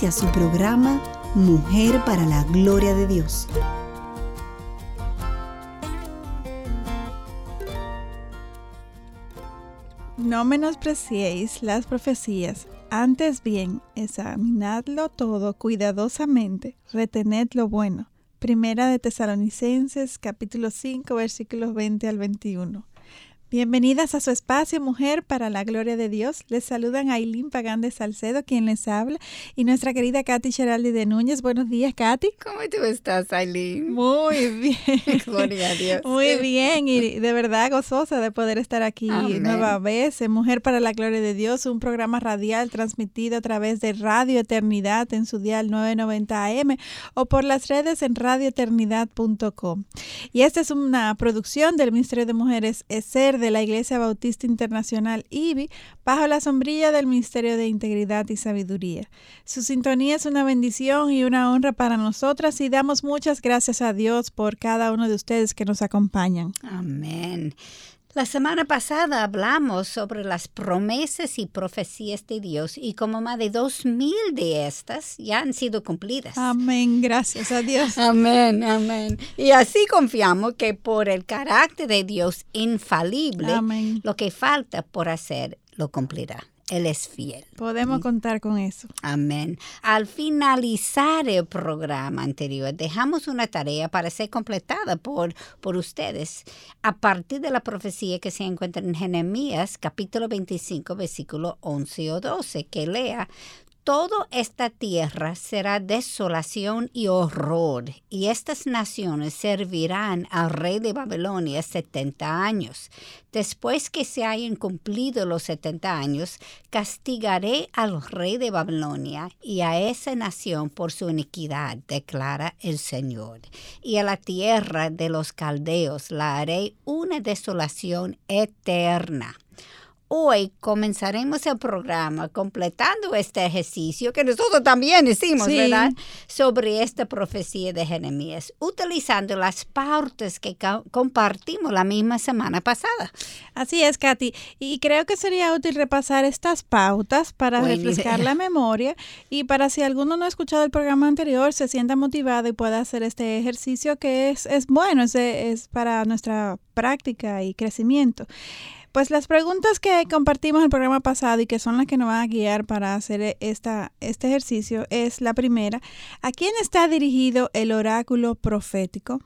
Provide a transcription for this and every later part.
Inicia su programa Mujer para la Gloria de Dios. No menospreciéis las profecías, antes bien, examinadlo todo cuidadosamente, retened lo bueno. Primera de Tesalonicenses capítulo 5 versículos 20 al 21. Bienvenidas a su espacio Mujer para la Gloria de Dios. Les saludan Aileen Pagán de Salcedo, quien les habla, y nuestra querida Katy Geraldi de Núñez. Buenos días, Katy. ¿Cómo tú estás, Aileen? Muy bien. Gloria a Dios. Muy bien, y de verdad gozosa de poder estar aquí nueva vez en Mujer para la Gloria de Dios, un programa radial transmitido a través de Radio Eternidad en su dial 990 AM o por las redes en radioeternidad.com. Y esta es una producción del Ministerio de Mujeres ESER de la Iglesia Bautista Internacional IBI bajo la sombrilla del Ministerio de Integridad y Sabiduría. Su sintonía es una bendición y una honra para nosotras y damos muchas gracias a Dios por cada uno de ustedes que nos acompañan. Amén. La semana pasada hablamos sobre las promesas y profecías de Dios y como más de dos mil de estas ya han sido cumplidas. Amén, gracias a Dios. amén, amén. Y así confiamos que por el carácter de Dios infalible, lo que falta por hacer lo cumplirá. Él es fiel. Podemos contar con eso. Amén. Al finalizar el programa anterior, dejamos una tarea para ser completada por, por ustedes a partir de la profecía que se encuentra en Jeremías capítulo 25, versículo 11 o 12, que lea, Toda esta tierra será desolación y horror, y estas naciones servirán al rey de Babilonia setenta años. Después que se hayan cumplido los setenta años, castigaré al rey de Babilonia y a esa nación por su iniquidad, declara el Señor. Y a la tierra de los caldeos la haré una desolación eterna hoy comenzaremos el programa completando este ejercicio que nosotros también hicimos, ¿verdad? Sobre esta profecía de Jeremías, utilizando las partes que compartimos la misma semana pasada. Así es, Katy. Y creo que sería útil repasar estas pautas para refrescar la memoria y para si alguno no ha escuchado el programa anterior, se sienta motivado y pueda hacer este ejercicio que es, es bueno, es, es para nuestra práctica y crecimiento. Pues las preguntas que compartimos el programa pasado y que son las que nos van a guiar para hacer esta, este ejercicio es la primera, ¿a quién está dirigido el oráculo profético?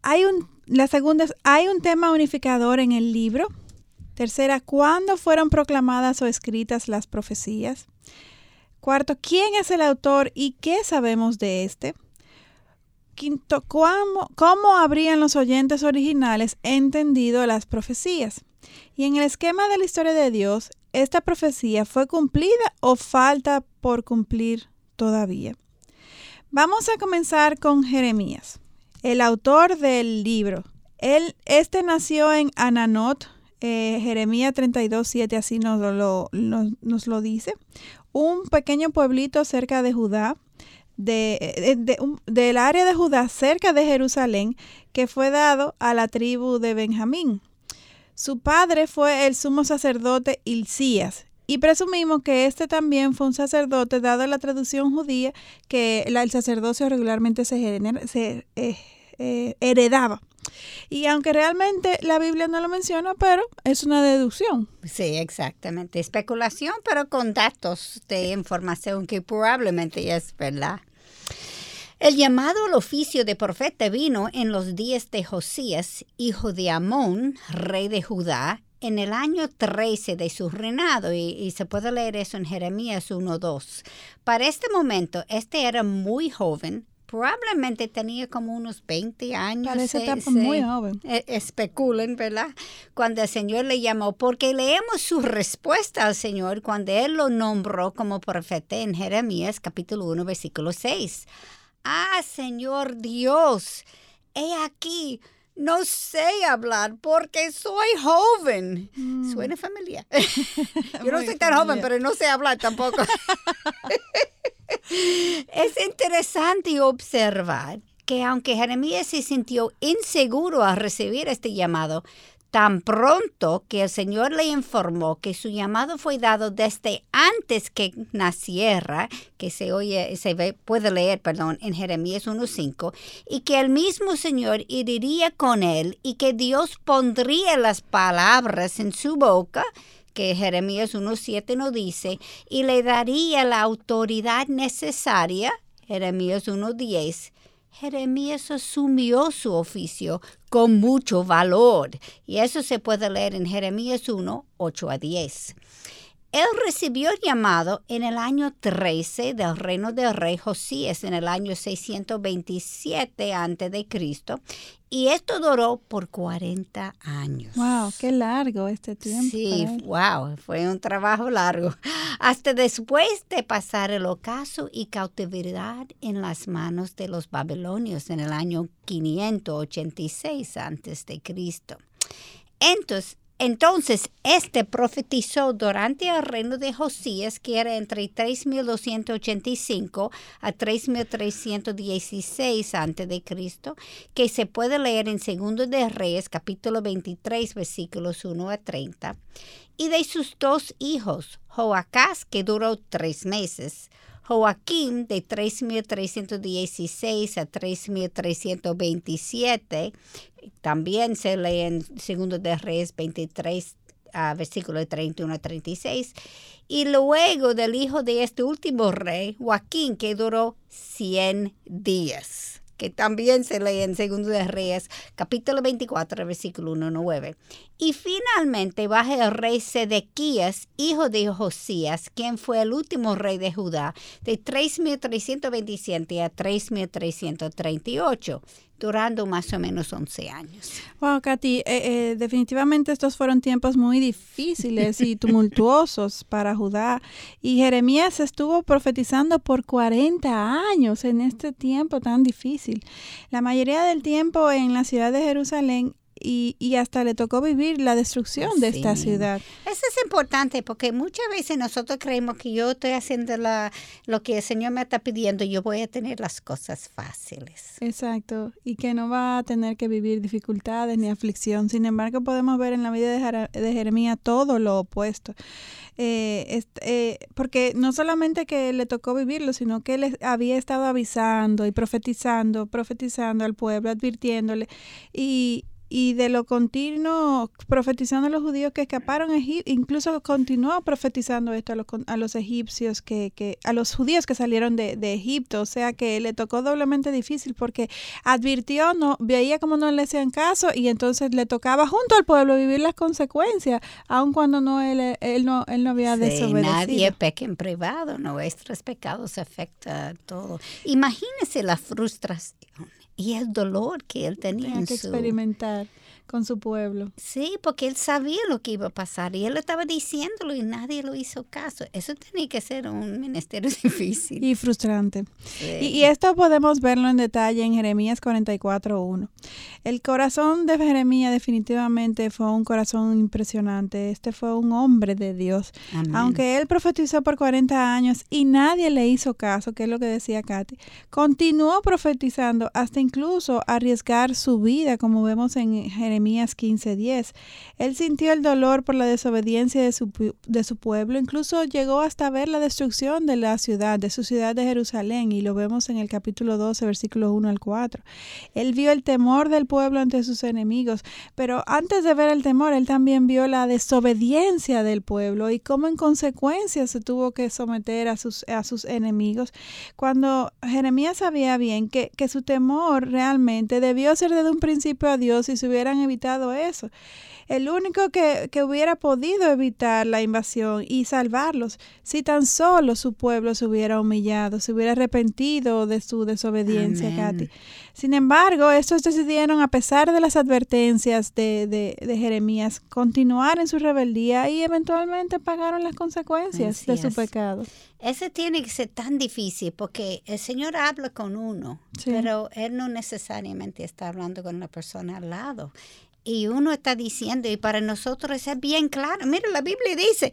Hay un, la segunda es, ¿hay un tema unificador en el libro? Tercera, ¿cuándo fueron proclamadas o escritas las profecías? Cuarto, ¿quién es el autor y qué sabemos de este? Quinto, ¿cómo, ¿cómo habrían los oyentes originales entendido las profecías? Y en el esquema de la historia de Dios, ¿esta profecía fue cumplida o falta por cumplir todavía? Vamos a comenzar con Jeremías, el autor del libro. Él, este nació en Ananot, eh, Jeremías 32, 7, así nos lo, nos, lo dice, un pequeño pueblito cerca de Judá, de, eh, de, del área de Judá cerca de Jerusalén, que fue dado a la tribu de Benjamín. Su padre fue el sumo sacerdote Hilcías, y presumimos que este también fue un sacerdote, dado la traducción judía, que el sacerdocio regularmente se, eh, eh, heredaba. Y aunque realmente la Biblia no lo menciona, pero es una deducción. Sí, exactamente. Especulación, pero con datos de información que probablemente es verdad. El llamado al oficio de profeta vino en los días de Josías, hijo de Amón, rey de Judá, en el año 13 de su reinado, y, se puede leer eso en Jeremías 1.2. Para este momento, este era muy joven, probablemente tenía como unos 20 años. Parece muy joven. E, especulan, ¿verdad? Cuando el Señor le llamó, porque leemos su respuesta al Señor cuando Él lo nombró como profeta en Jeremías capítulo 1, versículo 6. Ah, Señor Dios, he aquí, no sé hablar porque soy joven. Mm. Suena familiar. Yo no soy tan joven, pero no sé hablar tampoco. es interesante observar que aunque Jeremías se sintió inseguro al recibir este llamado, tan pronto que el Señor le informó que su llamado fue dado desde antes que naciera, que se oye, se ve, puede leer, perdón, en Jeremías 1.5, y que el mismo Señor iría con él y que Dios pondría las palabras en su boca, que Jeremías 1.7 nos dice, y le daría la autoridad necesaria, Jeremías 1.10, Jeremías asumió su oficio con mucho valor y eso se puede leer en Jeremías 1, 8 a 10. Él recibió el llamado en el año 13 del reino del rey Josías, en el año 627 a.C., y esto duró por 40 años. ¡Wow! ¡Qué largo este tiempo! Sí, wow, fue un trabajo largo. Hasta después de pasar el ocaso y cautividad en las manos de los babilonios en el año 586 a.C. Entonces, entonces, este profetizó durante el reino de Josías, que era entre 3285 a 3316 a.C., que se puede leer en Segundo de Reyes, capítulo 23, versículos 1 a 30, y de sus dos hijos, Joacás, que duró tres meses, Joaquín de 3.316 a 3.327. También se lee en 2 de Reyes 23, a versículo 31 a 36. Y luego del hijo de este último rey, Joaquín, que duró 100 días que también se lee en Segundo de Reyes, capítulo 24, versículo 1 9. Y finalmente baja el rey Sedequías, hijo de Josías, quien fue el último rey de Judá, de 3.327 a 3.338 durando más o menos 11 años. Wow, Katy, eh, eh, definitivamente estos fueron tiempos muy difíciles y tumultuosos para Judá. Y Jeremías estuvo profetizando por 40 años en este tiempo tan difícil. La mayoría del tiempo en la ciudad de Jerusalén y, y, hasta le tocó vivir la destrucción de esta ciudad. Eso es importante porque muchas veces nosotros creemos que yo estoy haciendo la, lo que el Señor me está pidiendo, yo voy a tener las cosas fáciles. Exacto, y que no va a tener que vivir dificultades ni aflicción. Sin embargo, podemos ver en la vida de, de Jeremías todo lo opuesto. Eh, eh, porque no solamente que le tocó vivirlo, sino que él había estado avisando y profetizando, profetizando al pueblo, advirtiéndole. Y, y de lo continuo profetizando a los judíos que escaparon a Egipto, incluso continuó profetizando esto a los, a los egipcios, que, que, a los judíos que salieron de, de, Egipto, o sea que le tocó doblemente difícil porque advirtió, no veía como no le hacían caso y entonces le tocaba junto al pueblo vivir las consecuencias, aun cuando no él, él no él no había sí, desobedecido. Nadie peca en privado, nuestros pecados afectan todo. Imagínese la frustración y el dolor que él tenía. Tenía que experimentar con su pueblo. Sí, porque él sabía lo que iba a pasar y él estaba diciéndolo y nadie lo hizo caso. Eso tenía que ser un ministerio difícil. Y frustrante. Y, y, esto podemos verlo en detalle en Jeremías 44.1. El corazón de Jeremías definitivamente fue un corazón impresionante. Este fue un hombre de Dios. Amén. Aunque él profetizó por 40 años y nadie le hizo caso, que es lo que decía Katy, continuó profetizando hasta incluso arriesgar su vida, como vemos en Jeremías Jeremías 15:10. Él sintió el dolor por la desobediencia de su, de su pueblo, incluso llegó hasta ver la destrucción de la ciudad, de su ciudad de Jerusalén, y lo vemos en el capítulo 12, versículos 1 al 4. Él vio el temor del pueblo ante sus enemigos, pero antes de ver el temor, él también vio la desobediencia del pueblo y cómo en consecuencia se tuvo que someter a sus, a sus enemigos, cuando Jeremías sabía bien que, que su temor realmente debió ser desde un principio a Dios y se hubieran evitado eso. El único que, que, hubiera podido evitar la invasión y salvarlos, si tan solo su pueblo se hubiera humillado, se hubiera arrepentido de su desobediencia, Katy. Sin embargo, estos decidieron, a pesar de las advertencias de, de, de, Jeremías, continuar en su rebeldía y eventualmente pagaron las consecuencias de su pecado. Ese tiene que ser tan difícil porque el Señor habla con uno, pero Él no necesariamente está hablando con la persona al lado. Y uno está diciendo, y para nosotros es bien claro, mira, la Biblia dice,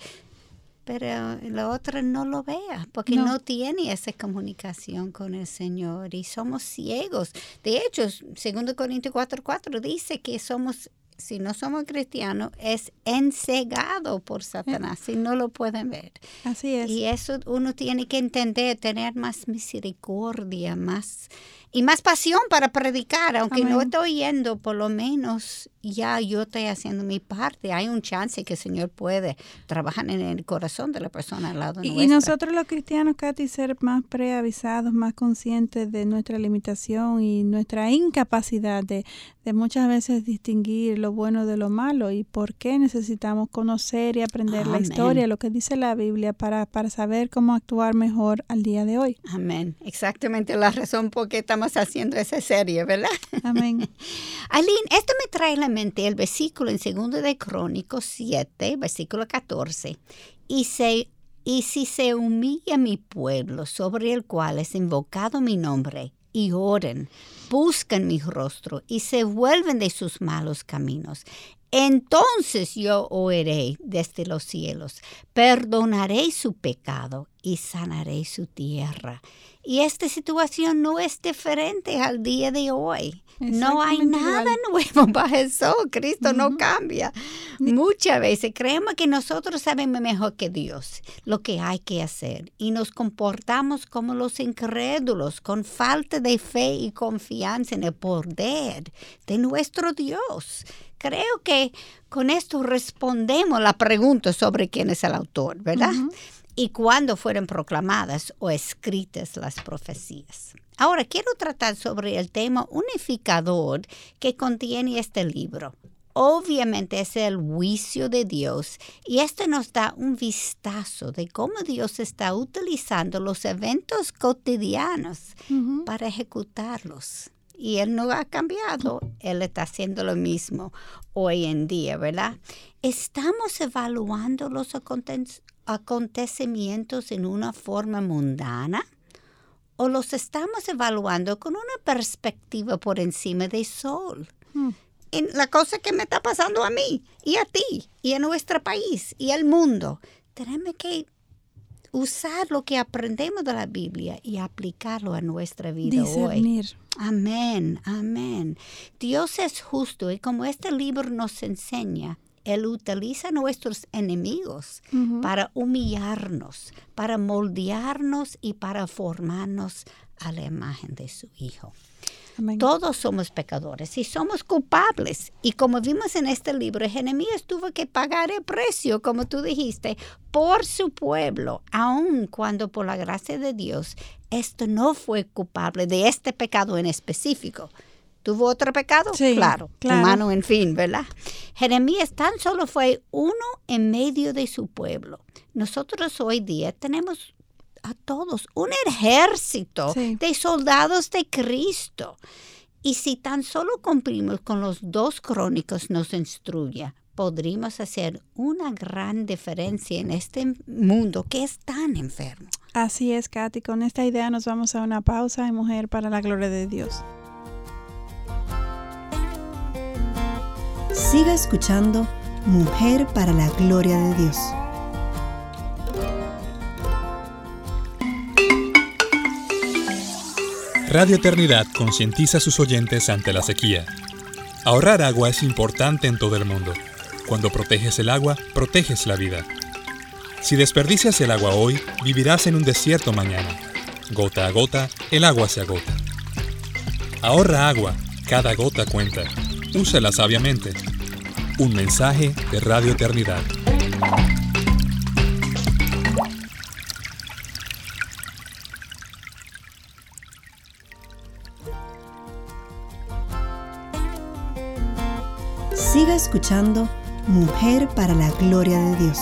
pero la otra no lo vea, porque no. tiene esa comunicación con el Señor y somos ciegos. De hecho, 2 Corintios 4:4 dice que somos, si no somos cristianos, es ensegado por Satanás, si no lo pueden ver. Así es. Y eso uno tiene que entender, tener más misericordia, más y más pasión para predicar, aunque no estoy yendo, por lo menos ya yo estoy haciendo mi parte. Hay un chance que el Señor puede trabajar en el corazón de la persona al lado y, Y nosotros los cristianos, Katy, ser más preavisados, más conscientes de nuestra limitación y nuestra incapacidad de, de muchas veces distinguir lo bueno de lo malo y por qué necesitamos conocer y aprender la historia, lo que dice la Biblia para, para saber cómo actuar mejor al día de hoy. Amén. Exactamente la razón por qué estamos haciendo esa serie, ¿verdad? Amén. Aline, esto me trae a la mente el versículo en 2 de Crónicos 7, versículo 14. Y, se, y si se humilla mi pueblo sobre el cual es invocado mi nombre, y oren, buscan mi rostro y se vuelven de sus malos caminos. Entonces yo oiré desde los cielos, perdonaré su pecado y sanaré su tierra. Y esta situación no es diferente al día de hoy. No hay nada nuevo bajo el sol. Cristo no cambia. Muchas veces creemos que nosotros sabemos mejor que Dios lo que hay que hacer y nos comportamos como los incrédulos, con falta de fe y confianza en el poder de nuestro Dios. Creo que con esto respondemos la pregunta sobre quién es el autor, ¿verdad? y cuándo fueron proclamadas o escritas las profecías. Ahora quiero tratar sobre el tema unificador que contiene este libro. Obviamente es el juicio de Dios y este nos da un vistazo de cómo Dios está utilizando los eventos cotidianos para ejecutarlos. Y Él no ha cambiado, Él está haciendo lo mismo hoy en día, ¿verdad? Estamos evaluando los acontecimientos en una forma mundana o los estamos evaluando con una perspectiva por encima del sol. Hmm. En la cosa que me está pasando a mí y a ti y a nuestro país y al mundo. Tenemos que usar lo que aprendemos de la Biblia y aplicarlo a nuestra vida Discernir. hoy. Amén, amén. Dios es justo y como este libro nos enseña, él utiliza a nuestros enemigos para humillarnos, para moldearnos y para formarnos a la imagen de su Hijo. Todos somos pecadores y somos culpables. Y como vimos en este libro, Jeremías tuvo que pagar el precio, como tú dijiste, por su pueblo, aun cuando por la gracia de Dios, esto no fue culpable de este pecado en específico ¿Tuvo otro pecado? Sí, claro, humano, en fin, ¿verdad? Jeremías tan solo fue uno en medio de su pueblo. Nosotros hoy día tenemos a todos un ejército de soldados de Cristo. Y si tan solo cumplimos con los dos crónicos nos instruye, podríamos hacer una gran diferencia en este mundo que es tan enfermo. Así es, Katy. Con esta idea nos vamos a una pausa de Mujer para la Gloria de Dios. Siga escuchando Mujer para la Gloria de Dios. Radio Eternidad concientiza a sus oyentes ante la sequía. Ahorrar agua es importante en todo el mundo. Cuando proteges el agua, proteges la vida. Si desperdicias el agua hoy, vivirás en un desierto mañana. Gota a gota, el agua se agota. Ahorra agua, cada gota cuenta. Úsala sabiamente. Un mensaje de Radio Eternidad. Siga escuchando Mujer para la Gloria de Dios.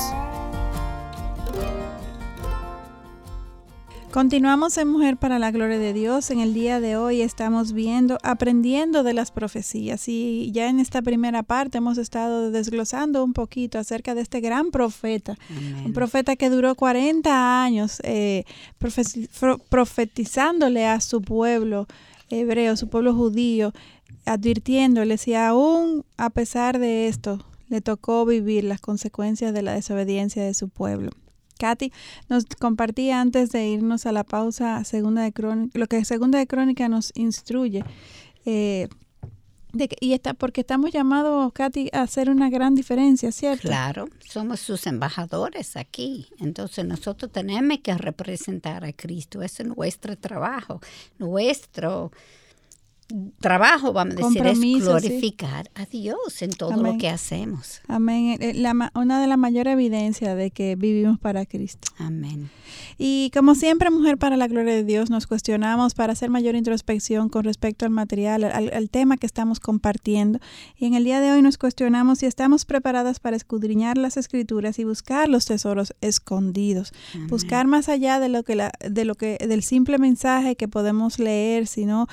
Continuamos en Mujer para la Gloria de Dios. En el día de hoy estamos viendo, aprendiendo de las profecías. Y ya en esta primera parte hemos estado desglosando un poquito acerca de este gran profeta. Un profeta que duró 40 años eh, profetizándole a su pueblo hebreo, su pueblo judío, advirtiéndole si aún a pesar de esto le tocó vivir las consecuencias de la desobediencia de su pueblo. Katy nos compartía antes de irnos a la pausa segunda de lo que segunda de crónica nos instruye. Eh, y está porque estamos llamados, Katy, a hacer una gran diferencia, ¿cierto? Claro, somos sus embajadores aquí. Entonces nosotros tenemos que representar a Cristo. Ese es nuestro trabajo, nuestro trabajo, vamos a decir, es glorificar a Dios en todo lo que hacemos. Amén. Eh, la, una de las mayores evidencias de que vivimos para Cristo. Amén. Y como siempre, Mujer para la Gloria de Dios, nos cuestionamos para hacer mayor introspección con respecto al material, al, tema que estamos compartiendo. Y en el día de hoy nos cuestionamos si estamos preparadas para escudriñar las escrituras y buscar los tesoros escondidos. Buscar más allá de lo que, la, de lo que del simple mensaje que podemos leer, sino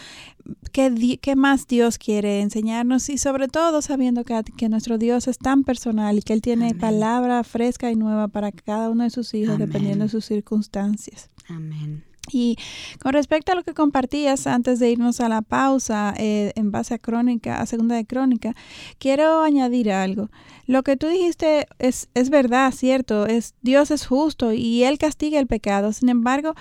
qué, qué más Dios quiere enseñarnos y sobre todo sabiendo que, que nuestro Dios es tan personal y que Él tiene palabra fresca y nueva para cada uno de sus hijos dependiendo de sus circunstancias. Amén. Y con respecto a lo que compartías antes de irnos a la pausa, eh, en base a crónica, a segunda de crónica, quiero añadir algo. Lo que tú dijiste es, es verdad, cierto, es Dios es justo y Él castiga el pecado. Sin embargo,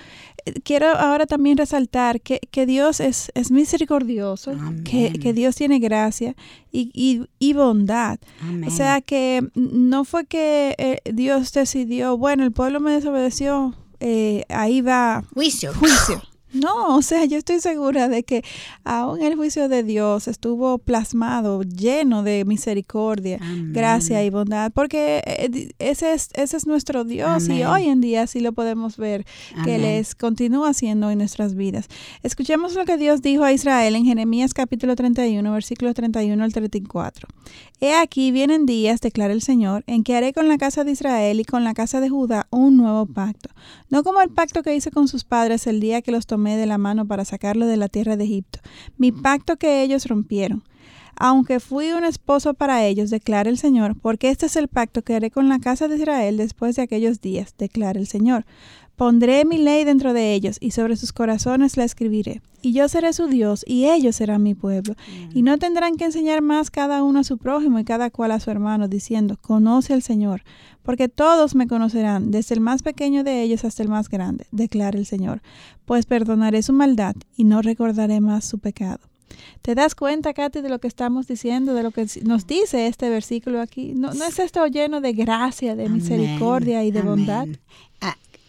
eh, quiero ahora también resaltar que, que Dios es, es misericordioso, que, que, Dios tiene gracia y, y, y bondad. O sea que no fue que eh, Dios decidió, bueno, el pueblo me desobedeció eh, ahí va juicio. juicio. No, o sea, yo estoy segura de que aún el juicio de Dios estuvo plasmado, lleno de misericordia, gracia y bondad, porque eh, ese es, ese es nuestro Dios y hoy en día sí lo podemos ver que les continúa haciendo en nuestras vidas. Escuchemos lo que Dios dijo a Israel en Jeremías capítulo 31, versículo 31 al 34. He aquí vienen días, declara el Señor, en que haré con la casa de Israel y con la casa de Judá un nuevo pacto, no como el pacto que hice con sus padres el día que los tomé de la mano para sacarlo de la tierra de Egipto, mi pacto que ellos rompieron. Aunque fui un esposo para ellos, declara el Señor, porque este es el pacto que haré con la casa de Israel después de aquellos días, declara el Señor. Pondré mi ley dentro de ellos y sobre sus corazones la escribiré. Y yo seré su Dios y ellos serán mi pueblo. Y no tendrán que enseñar más cada uno a su prójimo y cada cual a su hermano, diciendo, conoce al Señor, porque todos me conocerán, desde el más pequeño de ellos hasta el más grande, declara el Señor, pues perdonaré su maldad y no recordaré más su pecado. ¿Te das cuenta, Katy, de lo que estamos diciendo, de lo que nos dice este versículo aquí? ¿No, no es esto lleno de gracia, de misericordia y de bondad?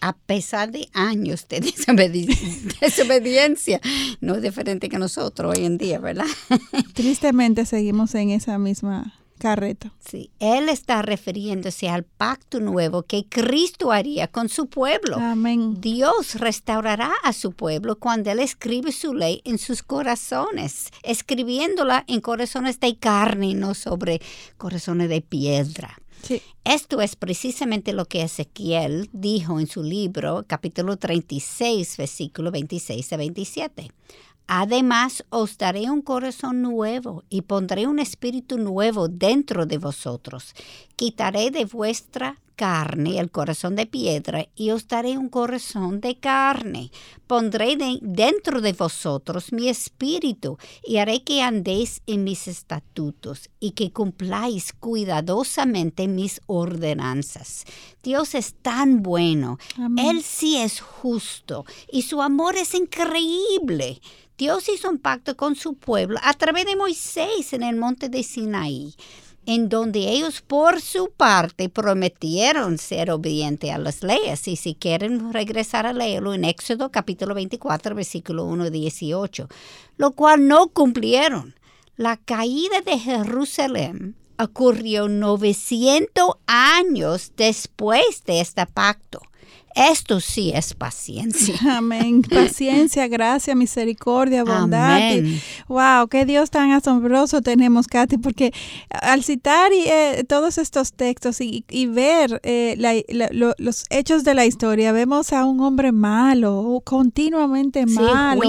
A pesar de años de desobediencia, no es diferente que nosotros hoy en día, ¿verdad? Tristemente seguimos en esa misma carreta. Sí, él está refiriéndose al pacto nuevo que Cristo haría con su pueblo. Amén. Dios restaurará a su pueblo cuando él escribe su ley en sus corazones, escribiéndola en corazones de carne y no sobre corazones de piedra. Esto es precisamente lo que Ezequiel dijo en su libro, capítulo 36, versículo 26 a 27. Además, os daré un corazón nuevo y pondré un espíritu nuevo dentro de vosotros. Quitaré de vuestra carne el corazón de piedra y os daré un corazón de carne. Pondré dentro de vosotros mi espíritu y haré que andéis en mis estatutos y que cumpláis cuidadosamente mis ordenanzas. Dios es tan bueno. Él sí es justo y su amor es increíble. Dios hizo un pacto con su pueblo a través de Moisés en el monte de Sinaí, en donde ellos por su parte prometieron ser obedientes a las leyes. Y si quieren regresar a leerlo en Éxodo capítulo 24, versículo 1 18, lo cual no cumplieron. La caída de Jerusalén ocurrió 900 años después de este pacto. Esto sí es paciencia. Amén. Paciencia, gracia, misericordia, bondad. wow, qué Dios tan asombroso tenemos, Katy, porque al citar eh, todos estos textos y, ver eh, los hechos de la historia, vemos a un hombre malo, continuamente malo,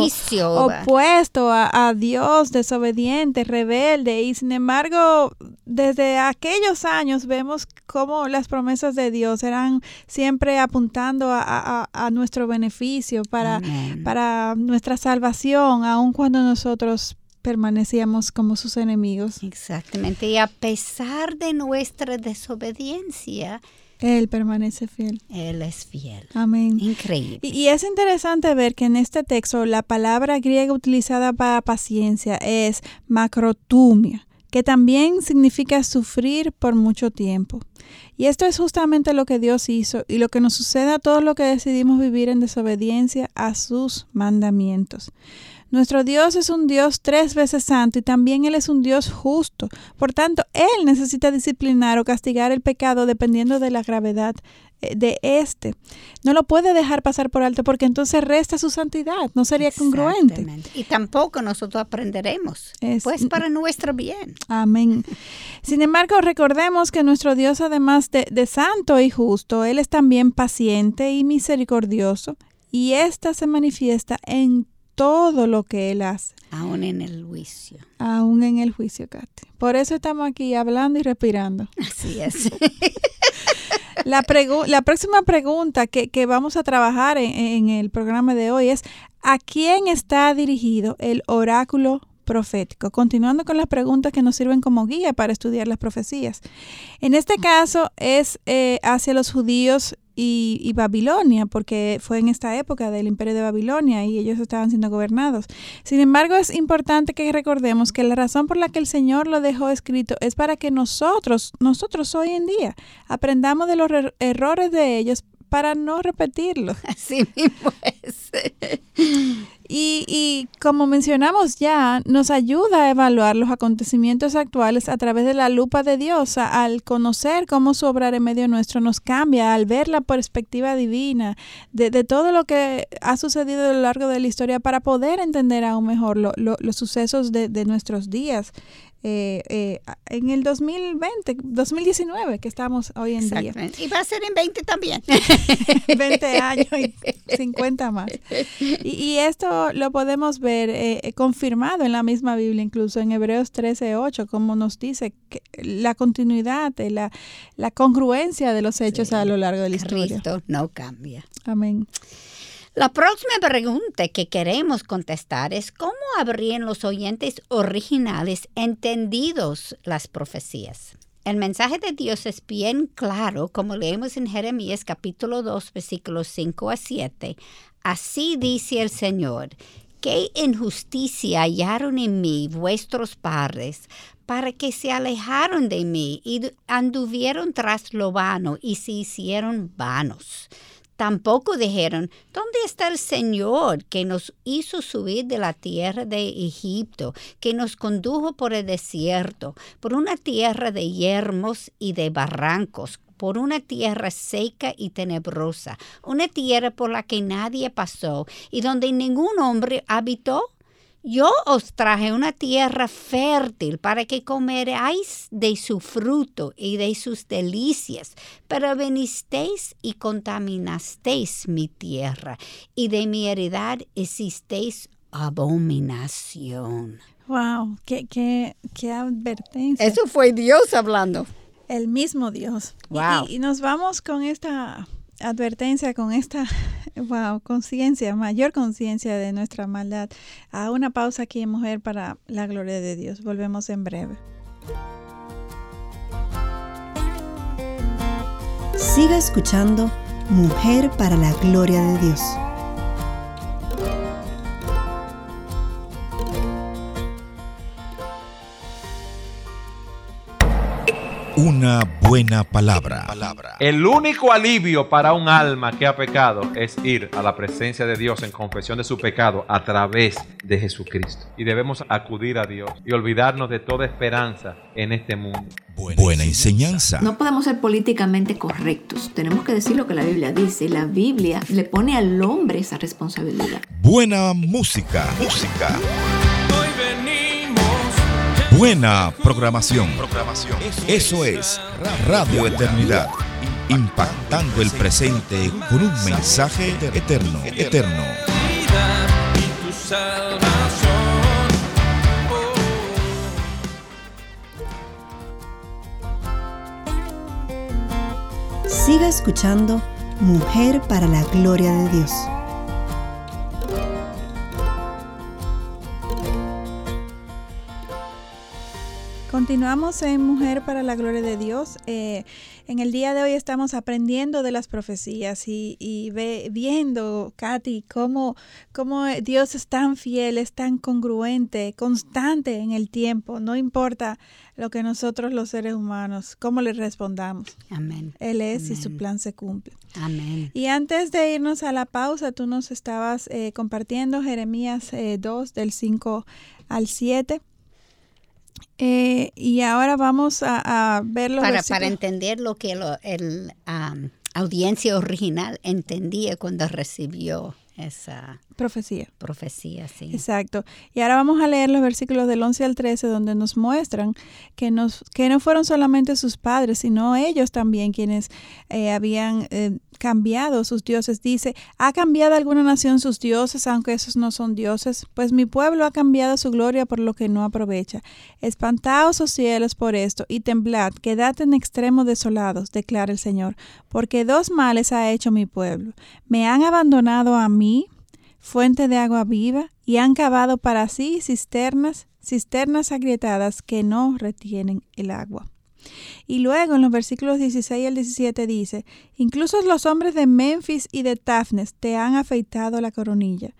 opuesto a, a Dios, desobediente, rebelde, y sin embargo, desde aquellos años vemos cómo las promesas de Dios eran siempre apuntando a, nuestro beneficio, para, para nuestra salvación, aun cuando nosotros permanecíamos como sus enemigos. Exactamente, y a pesar de nuestra desobediencia, él permanece fiel. Él es fiel. Amén. Increíble. Y, y, es interesante ver que en este texto la palabra griega utilizada para paciencia es macrotumia, que también significa sufrir por mucho tiempo. Y esto es justamente lo que Dios hizo y lo que nos sucede a todos los que decidimos vivir en desobediencia a sus mandamientos. Nuestro Dios es un Dios tres veces santo y también Él es un Dios justo. Por tanto, Él necesita disciplinar o castigar el pecado dependiendo de la gravedad eh, de este. No lo puede dejar pasar por alto porque entonces resta su santidad, no sería congruente. Y tampoco nosotros aprenderemos, pues para nuestro bien. Amén. Sin embargo, recordemos que nuestro Dios, además de, de santo y justo, Él es también paciente y misericordioso y ésta se manifiesta en todo lo que Él hace. Aún en el juicio. Aún en el juicio, Katy. Por eso estamos aquí hablando y respirando. Así es. la, la próxima pregunta que, vamos a trabajar en, en el programa de hoy es, ¿a quién está dirigido el oráculo profético, continuando con las preguntas que nos sirven como guía para estudiar las profecías. En este caso es eh, hacia los judíos y, Babilonia, porque fue en esta época del imperio de Babilonia y ellos estaban siendo gobernados. Sin embargo, es importante que recordemos que la razón por la que el Señor lo dejó escrito es para que nosotros, nosotros hoy en día, aprendamos de los errores de ellos para no repetirlos. Así mismo es. Y, y, como mencionamos ya, nos ayuda a evaluar los acontecimientos actuales a través de la lupa de Dios, al conocer cómo su obrar en medio nuestro nos cambia, al ver la perspectiva divina de, de todo lo que ha sucedido a lo largo de la historia para poder entender aún mejor los sucesos de, de nuestros días eh, eh, en el 2020, 2019 que estamos hoy en día. Y va a ser en 20 también. 20 años y 50 más. Y, esto lo podemos ver eh, confirmado en la misma Biblia, incluso en Hebreos 13, 8, como nos dice que la continuidad, la, la congruencia de los hechos a lo largo de la historia. Cristo no cambia. Amén. La próxima pregunta que queremos contestar es cómo habrían los oyentes originales entendidos las profecías. El mensaje de Dios es bien claro, como leemos en Jeremías capítulo 2, versículos 5 a 7. Así dice el Señor, qué injusticia hallaron en mí vuestros padres, para que se alejaron de mí y anduvieron tras lo vano y se hicieron vanos. Tampoco dijeron, ¿dónde está el Señor que nos hizo subir de la tierra de Egipto, que nos condujo por el desierto, por una tierra de yermos y de barrancos, por una tierra seca y tenebrosa, una tierra por la que nadie pasó y donde ningún hombre habitó? Yo os traje una tierra fértil para que comeráis de su fruto y de sus delicias, pero venisteis y contaminasteis mi tierra, y de mi heredad hicisteis abominación. Wow, qué, qué, qué advertencia. Eso fue Dios hablando. El mismo Dios. Wow. y nos vamos con esta advertencia, con esta wow, conciencia, mayor conciencia de nuestra maldad. A una pausa aquí, mujer, para la gloria de Dios. Volvemos en breve. Siga escuchando Mujer para la Gloria de Dios. Una buena palabra. El único alivio para un alma que ha pecado es ir a la presencia de Dios en confesión de su pecado a través de Jesucristo. Y debemos acudir a Dios y olvidarnos de toda esperanza en este mundo. Buena enseñanza. No podemos ser políticamente correctos. Tenemos que decir lo que la Biblia dice. La Biblia le pone al hombre esa responsabilidad. Buena música. Música. Buena programación. Eso es Radio Eternidad. Impactando el presente con un mensaje eterno. Eterno. Siga escuchando Mujer para la Gloria de Dios. Continuamos en Mujer para la Gloria de Dios. Eh, en el día de hoy estamos aprendiendo de las profecías y, viendo, Katy, cómo, cómo Dios es tan fiel, es tan congruente, constante en el tiempo. No importa lo que nosotros los seres humanos, cómo le respondamos. Amén. Él es y su plan se cumple. Amén. Y antes de irnos a la pausa, tú nos estabas eh, compartiendo Jeremías 2 del 5 al 7. Eh, y ahora vamos a, verlo. para, para entender lo que la el, audiencia original entendía cuando recibió esa profecía. Profecía, sí. Exacto. Y ahora vamos a leer los versículos del 11 al 13 donde nos muestran que, nos, que no fueron solamente sus padres, sino ellos también quienes eh, habían eh, cambiado sus dioses. Dice, ¿ha cambiado alguna nación sus dioses, aunque esos no son dioses? Pues mi pueblo ha cambiado su gloria por lo que no aprovecha. Espantaos, oh cielos, por esto, y temblad, quedad en extremo desolados, declara el Señor, porque dos males ha hecho mi pueblo. Me han abandonado a mí, fuente de agua viva, y han cavado para sí cisternas, cisternas agrietadas que no retienen el agua. Y luego en los versículos 16 al 17 dice, incluso los hombres de Memphis y de Tafnes te han afeitado la coronilla.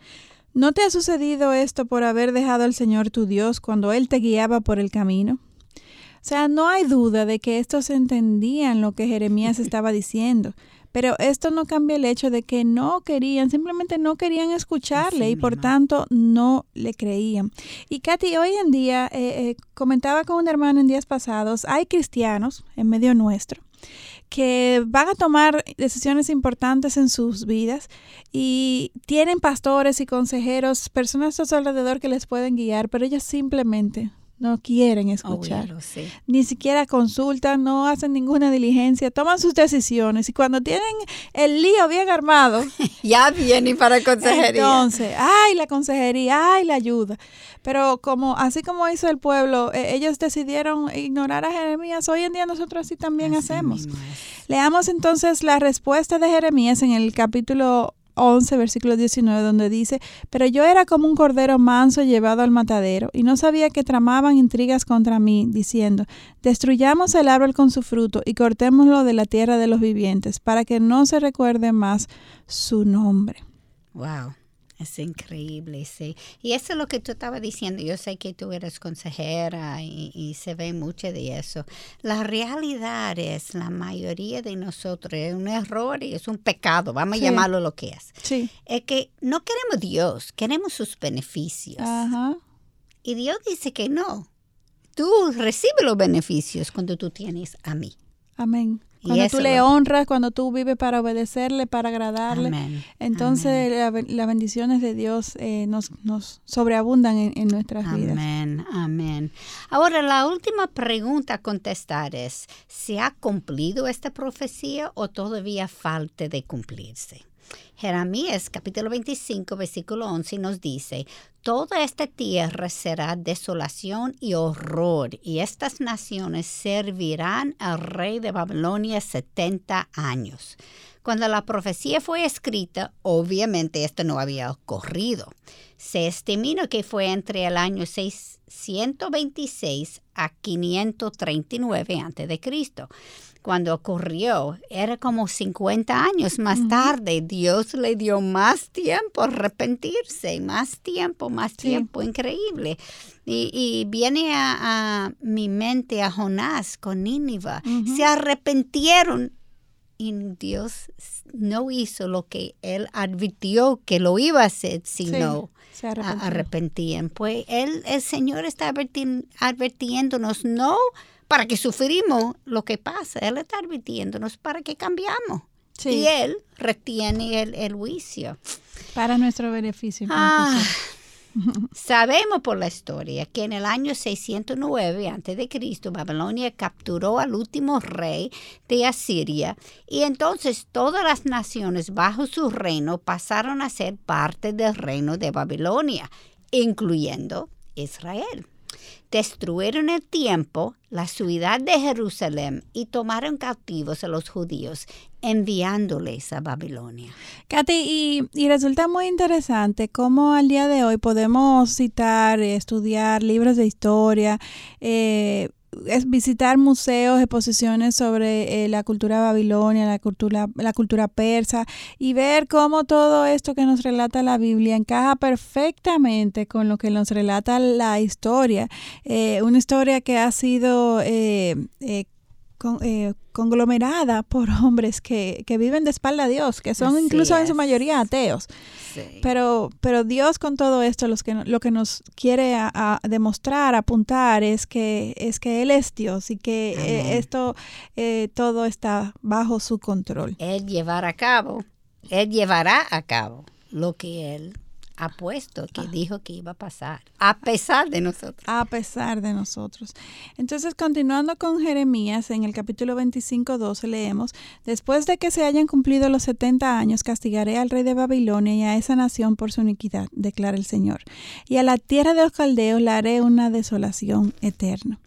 ¿No te ha sucedido esto por haber dejado al Señor tu Dios cuando Él te guiaba por el camino? O sea, no hay duda de que estos entendían lo que Jeremías estaba diciendo. Pero esto no cambia el hecho de que no querían, simplemente no querían escucharle y por tanto no le creían. Y Katy, hoy en día, eh, eh, comentaba con un hermano en días pasados, hay cristianos en medio nuestro que van a tomar decisiones importantes en sus vidas y tienen pastores y consejeros, personas a su alrededor que les pueden guiar, pero ellos simplemente no quieren escuchar. Ni siquiera consultan, no hacen ninguna diligencia, toman sus decisiones y cuando tienen el lío bien armado, ya vienen para consejería. Entonces, ay, la consejería, ay, la ayuda. Pero como así como hizo el pueblo, e, ellos decidieron ignorar a Jeremías. Hoy en día nosotros así también hacemos. Leamos entonces la respuesta de Jeremías en el capítulo 11, versículo 19, donde dice, pero yo era como un cordero manso llevado al matadero, y no sabía que tramaban intrigas contra mí, diciendo, destruyamos el árbol con su fruto y cortémoslo de la tierra de los vivientes, para que no se recuerde más su nombre. Wow. Es increíble, sí. Y eso es lo que tú estabas diciendo. Yo sé que tú eres consejera y, se ve mucho de eso. La realidad es, la mayoría de nosotros, es un error y es un pecado, vamos a llamarlo lo que es. Sí. Es que no queremos Dios, queremos sus beneficios. Ajá. Y Dios dice que no. Tú recibes los beneficios cuando tú tienes a mí. Amén. Cuando tú le honras, cuando tú vives para obedecerle, para agradarle, entonces las bendiciones de Dios eh, nos, nos, sobreabundan en, nuestras vidas. Amén, amén. Ahora, la última pregunta a contestar es, ¿se ha cumplido esta profecía o todavía falta de cumplirse? Jeremías capítulo 25 versículo 11 nos dice, Toda esta tierra será desolación y horror, y estas naciones servirán al rey de Babilonia 70 años. Cuando la profecía fue escrita, obviamente esto no había ocurrido. Se estimó que fue entre el año 626 a 539 a.C. Cuando ocurrió, era como 50 años más tarde. Dios le dio más tiempo a arrepentirse, más tiempo, más tiempo, increíble. Y, viene a, mi mente a Jonás con Nínive. Se arrepintieron y Dios no hizo lo que él advirtió que lo iba a hacer, sino se arrepentían. Pues él, el Señor está advirtiéndonos no para que sufrimos lo que pasa, Él está advirtiéndonos para que cambiamos. Y Él retiene el, juicio. Para nuestro beneficio. Ah, sabemos por la historia que en el año 609 a.C. Babilonia capturó al último rey de Asiria y entonces todas las naciones bajo su reino pasaron a ser parte del reino de Babilonia, incluyendo Israel destruyeron el tiempo la ciudad de Jerusalén y tomaron cautivos a los judíos, enviándoles a Babilonia. Katy, y, resulta muy interesante cómo al día de hoy podemos citar, estudiar libros de historia, eh, es visitar museos, exposiciones sobre eh, la cultura babilonia, la cultura, la cultura persa y ver cómo todo esto que nos relata la Biblia encaja perfectamente con lo que nos relata la historia. Eh, una historia que ha sido eh, conglomerada por hombres que, viven de espalda a Dios, que son incluso en su mayoría ateos. Pero, pero Dios con todo esto los que, lo que nos quiere a, demostrar, apuntar, es que, es que Él es Dios y que eh, esto eh, todo está bajo su control. Él llevará a cabo, Él llevará a cabo lo que Él apuesto que ah. dijo que iba a pasar, a pesar de nosotros. A pesar de nosotros. Entonces, continuando con Jeremías, en el capítulo 25, 12 leemos, después de que se hayan cumplido los 70 años, castigaré al rey de Babilonia y a esa nación por su iniquidad, declara el Señor, y a la tierra de los caldeos la haré una desolación eterna.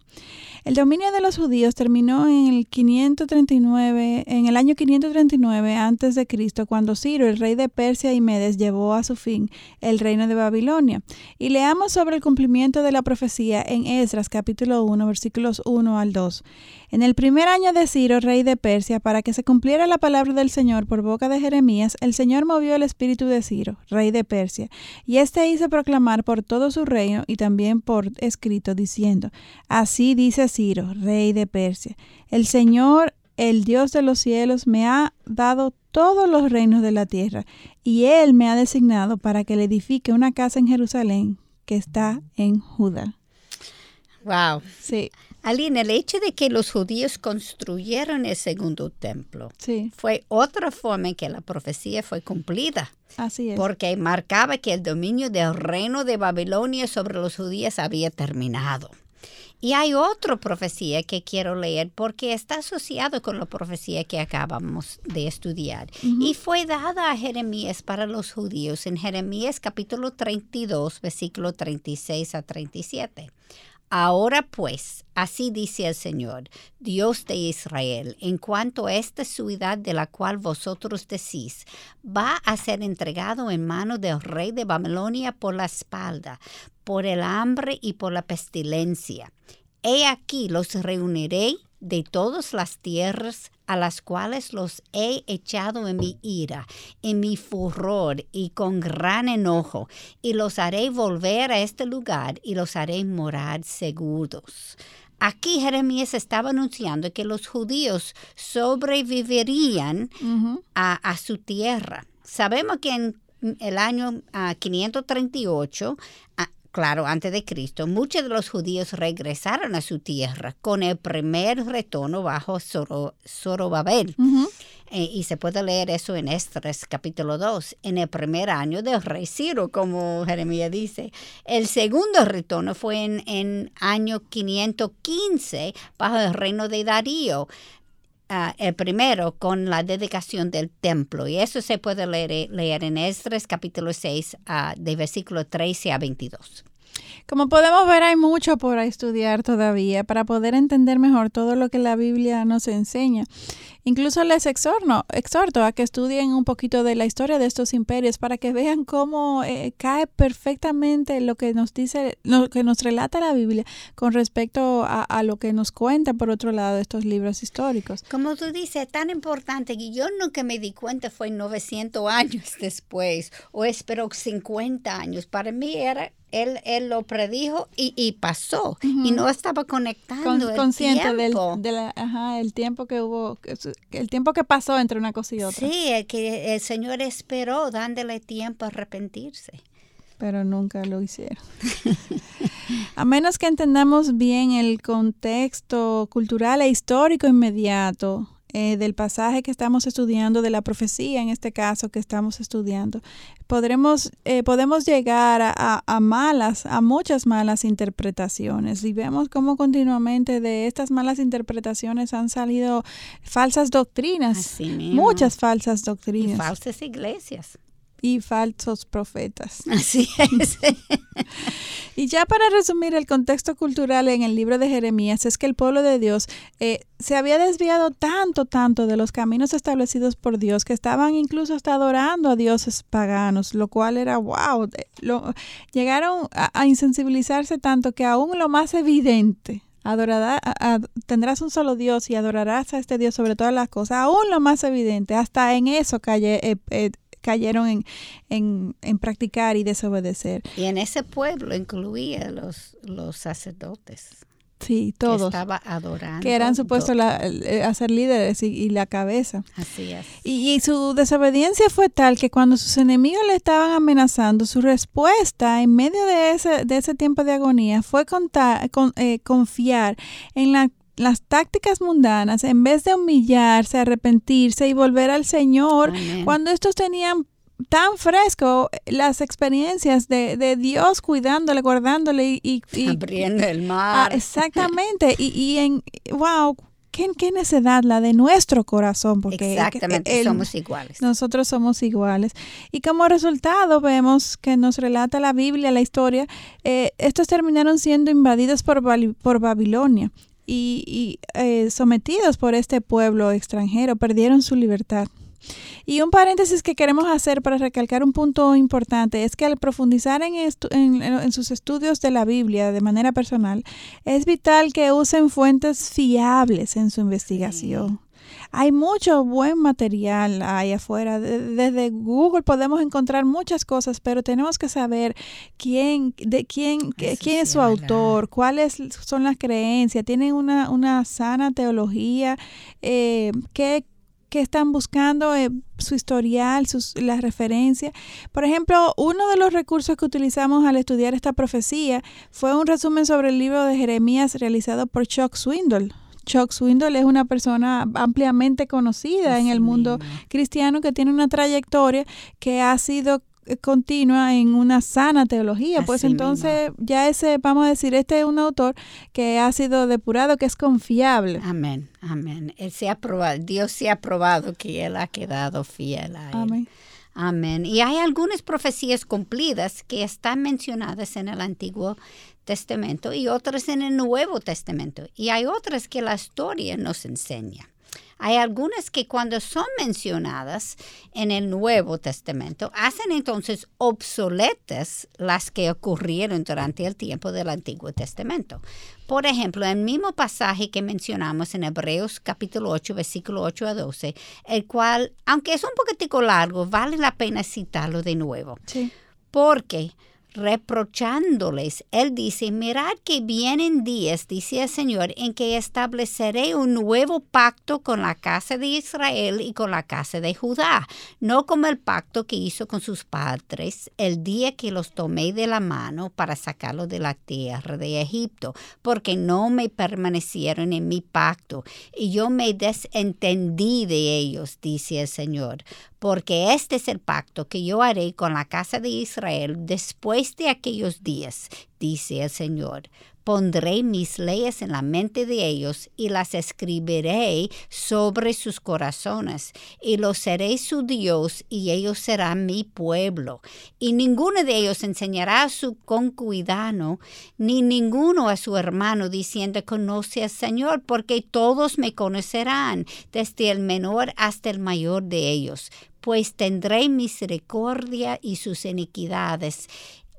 El dominio de los judíos terminó en el 539, en el año 539 antes de Cristo, cuando Ciro, el rey de Persia y Medes, llevó a su fin el reino de Babilonia. Y leamos sobre el cumplimiento de la profecía en Esdras capítulo 1, versículos 1 al 2. En el primer año de Ciro, rey de Persia, para que se cumpliera la palabra del Señor por boca de Jeremías, el Señor movió el espíritu de Ciro, rey de Persia, y éste hizo proclamar por todo su reino y también por escrito, diciendo, Así dice Ciro, rey de Persia, el Señor, el Dios de los cielos, me ha dado todos los reinos de la tierra, y él me ha designado para que le edifique una casa en Jerusalén que está en Judá. Wow. Sí. Aline, el hecho de que los judíos construyeron el segundo templo fue otra forma en que la profecía fue cumplida. Así es. Porque marcaba que el dominio del reino de Babilonia sobre los judíos había terminado. Y hay otra profecía que quiero leer porque está asociado con la profecía que acabamos de estudiar. Y fue dada a Jeremías para los judíos en Jeremías capítulo 32, versículo 36 a 37. Ahora pues, así dice el Señor, Dios de Israel, en cuanto a esta ciudad de la cual vosotros decís, va a ser entregado en manos del rey de Babilonia por la espalda, por el hambre y por la pestilencia. He aquí los reuniré de todas las tierras a las cuales los he echado en mi ira, en mi furor y con gran enojo, y los haré volver a este lugar y los haré morar seguros. Aquí Jeremías estaba anunciando que los judíos sobrevivirían a, su tierra. Sabemos que en el año 538 claro, antes de Cristo, muchos de los judíos regresaron a su tierra con el primer retorno bajo Zorobabel. Eh, y se puede leer eso en Esdras capítulo 2, en el primer año del rey Ciro, como Jeremías dice. El segundo retorno fue en, en año 515 bajo el reino de Darío. Ah, el primero con la dedicación del templo. Y eso se puede leer, leer en Esdras capítulo 6, uh, de versículo 13 a 22. Como podemos ver, hay mucho por estudiar todavía para poder entender mejor todo lo que la Biblia nos enseña. Incluso les exhorto, exhorto a que estudien un poquito de la historia de estos imperios para que vean cómo eh, cae perfectamente lo que nos dice, lo que nos relata la Biblia con respecto a, a, lo que nos cuenta por otro lado estos libros históricos. Como tú dices, tan importante que yo nunca me di cuenta fue 900 años después o espero 50 años. Para mí era él, él lo predijo y, y pasó y no estaba conectando Con, el consciente del tiempo. de la- ajá, el tiempo que hubo, el tiempo que pasó entre una cosa y otra. Sí, el que el Señor esperó dándole tiempo a arrepentirse. pero nunca lo hicieron. a menos que entendamos bien el contexto cultural e histórico inmediato eh, del pasaje que estamos estudiando, de la profecía en este caso que estamos estudiando, podremos, eh, podemos llegar a, a- a malas, a muchas malas interpretaciones. Y vemos cómo continuamente de estas malas interpretaciones han salido falsas doctrinas, muchas falsas Y doctrinas falsas iglesias. Y falsos profetas. Así es. Y ya para resumir el contexto cultural en el libro de Jeremías es que el pueblo de Dios eh, se había desviado tanto, tanto de los caminos establecidos por Dios que estaban incluso hasta adorando a dioses paganos, lo cual era wow. lo- llegaron a, a insensibilizarse tanto que aún lo más evidente, adorará, a- a- tendrás un solo Dios y adorarás a este Dios sobre todas las cosas, aún lo más evidente, hasta en eso calle- eh, eh, cayeron en, en, en practicar y desobedecer. Y en ese pueblo incluía los, los sacerdotes Sí, que todos. estaba adorando. que eran supuestos eh, a ser líderes y, y la cabeza. Así es. Y, y su desobediencia fue tal que cuando sus enemigos le estaban amenazando, su respuesta en medio de ese, de ese tiempo de agonía fue contar, con- eh, confiar en la- las tácticas mundanas en vez de humillarse, arrepentirse y volver al Señor Amén. cuando estos tenían tan fresco las experiencias de, de Dios cuidándole, guardándole y, Abriendo el Ah, mar. exactamente. Y, y en, wow, ¿qué, qué necedad la de nuestro corazón, porque Exactamente, el- somos iguales. nosotros somos iguales. Y como resultado vemos que nos relata la Biblia, la historia, eh, estos terminaron siendo invadidos por, por Babilonia y, y, eh, sometidos por este pueblo extranjero, perdieron su libertad. Y un paréntesis que queremos hacer para recalcar un punto importante es que al profundizar en, en sus estudios de la Biblia de manera personal, es vital que usen fuentes fiables en su investigación. Hay mucho buen material ahí afuera. De- Desde Google podemos encontrar muchas cosas, pero tenemos que saber quién, de quién, Eso quién es su autor, cuáles son las creencias, tienen una, una sana teología, eh, qué, qué están buscando, eh, su historial, sus, las referencias. Por ejemplo, uno de los recursos que utilizamos al estudiar esta profecía fue un resumen sobre el libro de Jeremías realizado por Chuck Swindoll. Chuck Swindoll es una persona ampliamente conocida en el mundo cristiano que tiene una trayectoria que ha sido eh, continua en una sana teología, pues entonces ya ese, vamos a decir, este es un autor que ha sido depurado, que es confiable. Amén, amén. Él se ha probado, Dios se ha probado que Él ha quedado fiel a Él. Amén. Amén. Y hay algunas profecías cumplidas que están mencionadas en el Antiguo Testamento y otras en el Nuevo Testamento. Y hay otras que la historia nos enseña. Hay algunas que cuando son mencionadas en el Nuevo Testamento hacen entonces obsoletas las que ocurrieron durante el tiempo del Antiguo Testamento. Por ejemplo, el mismo pasaje que mencionamos en Hebreos capítulo 8, versículo 8 a 12, el cual, aunque es un poquitico largo, vale la pena citarlo de nuevo. Sí. Porque reprochándoles, él dice, mirad que vienen días, dice el Señor, en que estableceré un nuevo pacto con la casa de Israel y con la casa de Judá, no como el pacto que hizo con sus padres el día que los tomé de la mano para sacarlos de la tierra de Egipto, porque no me permanecieron en mi pacto, y yo me desentendí de ellos, dice el Señor porque este es el pacto que yo haré con la casa de Israel después de aquellos días, dice el Señor, Pondré mis leyes en la mente de ellos y las escribiré sobre sus corazones, y los seré su Dios, y ellos serán mi pueblo. Y ninguno de ellos enseñará a su concubino, ni ninguno a su hermano, diciendo, conoce al Señor, porque todos me conocerán, desde el menor hasta el mayor de ellos, pues tendré misericordia y sus iniquidades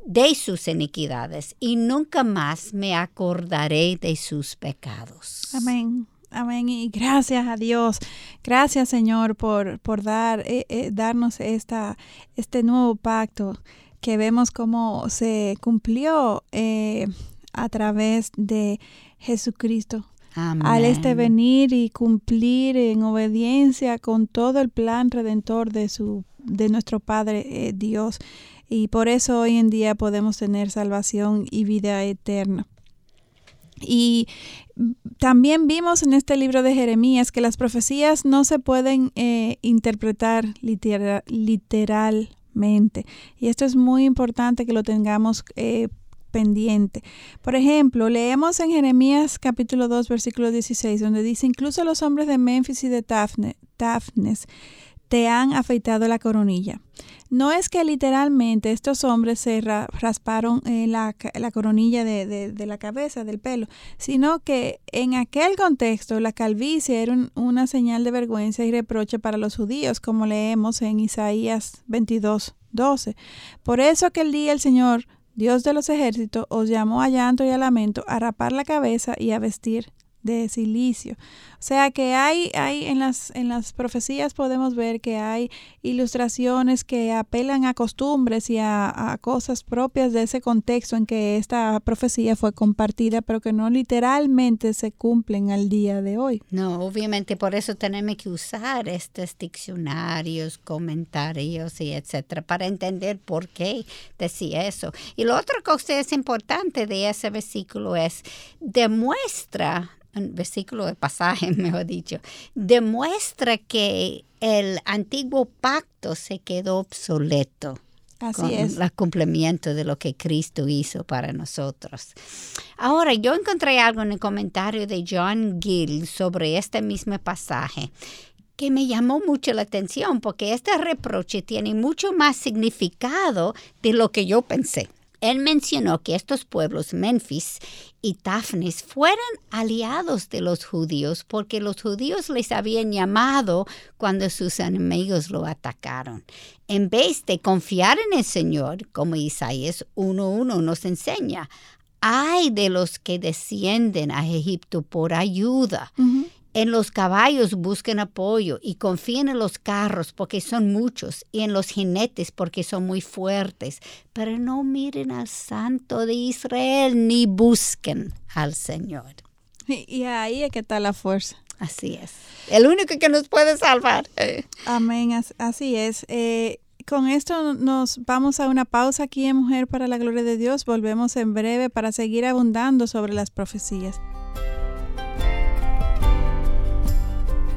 de sus iniquidades y nunca más me acordaré de sus pecados. Amén. Amén. Y gracias a Dios. Gracias, Señor, por, por dar, eh, eh, darnos esta, este nuevo pacto que vemos cómo se cumplió eh, a través de Jesucristo. Al este venir y cumplir en obediencia con todo el plan redentor de su de nuestro Padre Dios y por eso hoy en día podemos tener salvación y vida eterna. Y también vimos en este libro de Jeremías que las profecías no se pueden eh, interpretar literalmente. Y esto es muy importante que lo tengamos eh, pendiente. Por ejemplo, leemos en Jeremías capítulo 2, versículo 16, donde dice, incluso los hombres de Memphis y de Tafnes te han afeitado la coronilla. No es que literalmente estos hombres se rasparon eh, la, coronilla de, la cabeza, del pelo, sino que en aquel contexto la calvicie era una señal de vergüenza y reproche para los judíos, como leemos en Isaías 22, 12. Por eso aquel día el Señor, Dios de los ejércitos, os llamó a llanto y a lamento, a rapar la cabeza y a vestir de silicio. O sea que hay, hay en, las, en las profecías podemos ver que hay ilustraciones que apelan a costumbres y a, cosas propias de ese contexto en que esta profecía fue compartida, pero que no literalmente se cumplen al día de hoy. No, obviamente por eso tenemos que usar estos diccionarios, comentarios y etcétera para entender por qué decía eso. Y lo otro que es importante de ese versículo es demuestra un versículo de pasaje, mejor dicho, demuestra que el antiguo pacto se quedó obsoleto. Así con es. El cumplimiento de lo que Cristo hizo para nosotros. Ahora, yo encontré algo en el comentario de John Gill sobre este mismo pasaje que me llamó mucho la atención porque este reproche tiene mucho más significado de lo que yo pensé. Él mencionó que estos pueblos, Memphis y Tafnis, fueron aliados de los judíos porque los judíos les habían llamado cuando sus enemigos lo atacaron. En vez de confiar en el Señor, como Isaías 1.1 nos enseña, hay de los que descienden a Egipto por ayuda. En los caballos busquen apoyo y confíen en los carros porque son muchos y en los jinetes porque son muy fuertes. Pero no miren al Santo de Israel ni busquen al Señor. Y, ahí es que está la fuerza. Así es. El único que nos puede salvar. Amén. Así es. Eh, con esto nos vamos a una pausa aquí en Mujer para la Gloria de Dios. Volvemos en breve para seguir abundando sobre las profecías.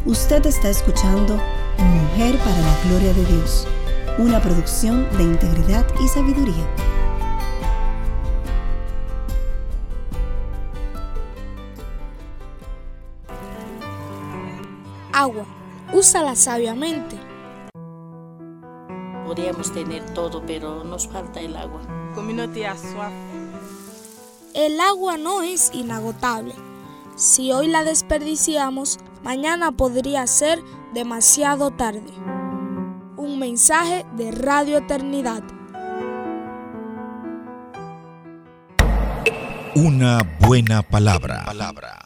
Usted está escuchando Mujer para la Gloria de Dios, una producción de integridad y sabiduría. Agua, úsala sabiamente. Podríamos tener todo, pero nos falta el agua. El agua no es inagotable. Si hoy la desperdiciamos, Mañana podría ser demasiado tarde. Un mensaje de Radio Eternidad. Una buena palabra.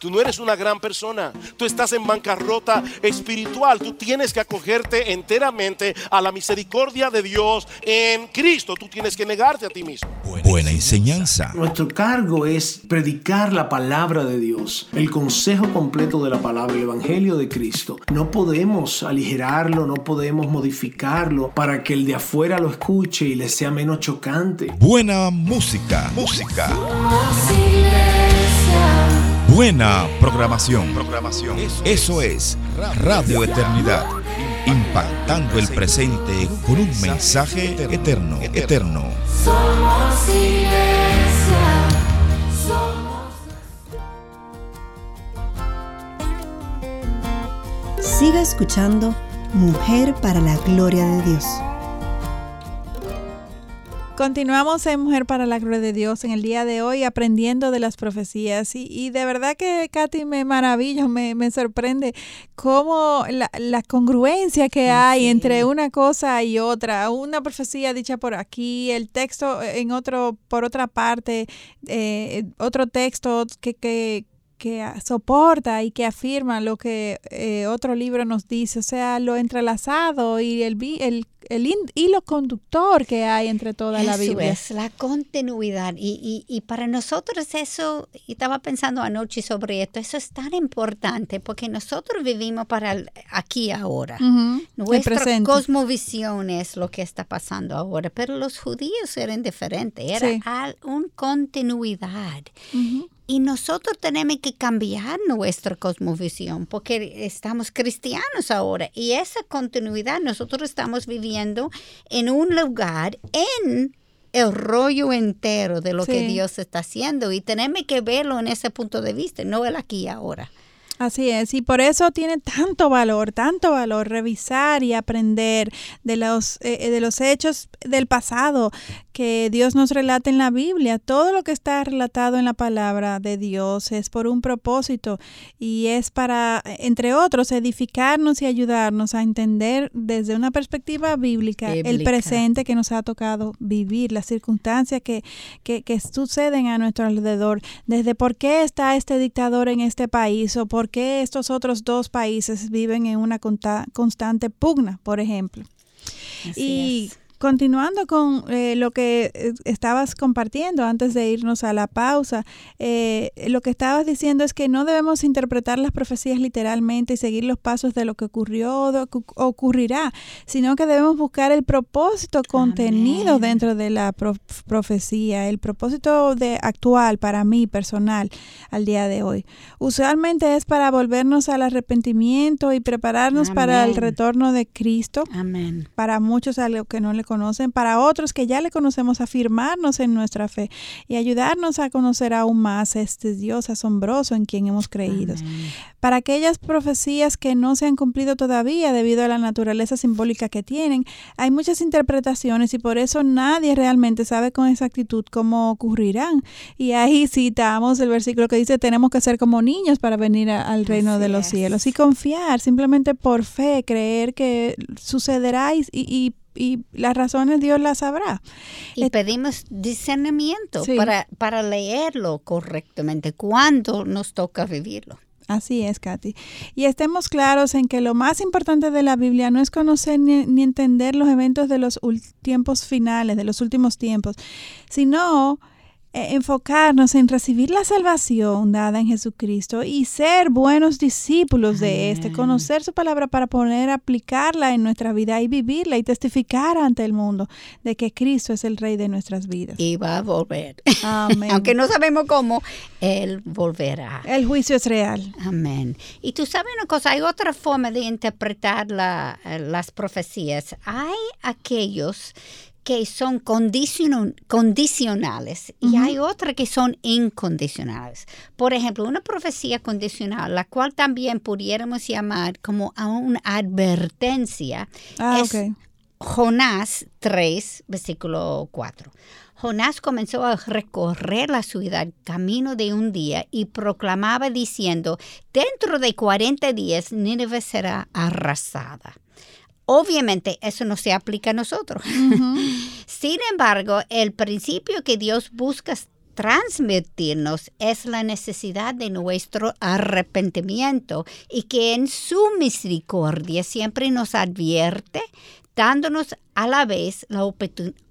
Tú no eres una gran persona. Tú estás en bancarrota espiritual. Tú tienes que acogerte enteramente a la misericordia de Dios en Cristo. Tú tienes que negarte a ti mismo. Buena enseñanza. Nuestro cargo es predicar la palabra de Dios, el consejo completo de la palabra, el evangelio de Cristo. No podemos aligerarlo, no podemos modificarlo para que el de afuera lo escuche y le sea menos chocante. Buena música. Música. Buena programación. Eso es Radio Eternidad, impactando el presente con un mensaje eterno, eterno. Somos iglesia. Siga escuchando Mujer para la Gloria de Dios. Continuamos en Mujer para la Gloria de Dios en el día de hoy aprendiendo de las profecías. Y, de verdad que Katy me maravilla, me, me sorprende cómo la, congruencia que hay entre una cosa y otra, una profecía dicha por aquí, el texto en otro, por otra parte, eh, otro texto que, que, que soporta y que afirma lo que eh, otro libro nos dice, o sea, lo entrelazado y el, el, el hilo conductor que hay entre toda la Biblia. es la continuidad y, y, para nosotros eso, y estaba pensando anoche sobre esto, eso es tan importante porque nosotros vivimos para el aquí ahora. Nuestra cosmovisión es lo que está pasando ahora, pero los judíos eran diferentes, era una continuidad. Y nosotros tenemos que cambiar nuestra cosmovisión porque estamos cristianos ahora y esa continuidad nosotros estamos viviendo en un lugar en el rollo entero de lo que Dios está haciendo y tenemos que verlo en ese punto de vista, no el aquí y ahora. Así es, y por eso tiene tanto valor, tanto valor revisar y aprender de los, eh, eh, de los hechos del pasado que Dios nos relata en la Biblia. Todo lo que está relatado en la palabra de Dios es por un propósito y es para, entre otros, edificarnos y ayudarnos a entender desde una perspectiva bíblica, el presente que nos ha tocado vivir, las circunstancias que, que, que suceden a nuestro alrededor, desde por qué está este dictador en este país o por qué estos otros dos países viven en una constante pugna, por ejemplo. y Continuando con eh, lo que eh, estabas compartiendo antes de irnos a la pausa, eh, lo que estabas diciendo es que no debemos interpretar las profecías literalmente y seguir los pasos de lo que ocurrió o ocurrirá, sino que debemos buscar el propósito contenido dentro de la profecía, el propósito de actual para mí personal al día de hoy. Usualmente es para volvernos al arrepentimiento y prepararnos para el retorno de Cristo. Amén. Para muchos a lo que no le conocen, para otros que ya le conocemos, afirmarnos en nuestra fe y ayudarnos a conocer aún más a este Dios asombroso en quien hemos creído. Para aquellas profecías que no se han cumplido todavía debido a la naturaleza simbólica que tienen, hay muchas interpretaciones y por eso nadie realmente sabe con exactitud cómo ocurrirán. Y ahí citamos el versículo que dice, tenemos que ser como niños para venir al reino de los cielos y confiar simplemente por fe, creer que sucederá y, y y las razones Dios las sabrá. Y pedimos discernimiento para, para leerlo correctamente cuando nos toca vivirlo. Así es, Katy. Y estemos claros en que lo más importante de la Biblia no es conocer ni, ni entender los eventos de los tiempos finales, de los últimos tiempos, sino enfocarnos en recibir la salvación dada en Jesucristo y ser buenos discípulos de este, conocer su palabra para poner, aplicarla en nuestra vida y vivirla y testificar ante el mundo de que Cristo es el Rey de nuestras vidas. Y va a volver. Amén. Aunque no sabemos cómo, Él volverá. El juicio es real. Amén. Y tú sabes una cosa, hay otra forma de interpretar eh, las profecías. Hay aquellos que son condicionales y hay otras que son incondicionales. Por ejemplo, una profecía condicional, la cual también pudiéramos llamar como una advertencia, ah, es Jonás 3, versículo 4. Jonás comenzó a recorrer la ciudad camino de un día y proclamaba diciendo, dentro de 40 días Nínive será arrasada. Obviamente eso no se aplica a nosotros. Sin embargo, el principio que Dios busca transmitirnos es la necesidad de nuestro arrepentimiento y que en su misericordia siempre nos advierte, dándonos a la vez la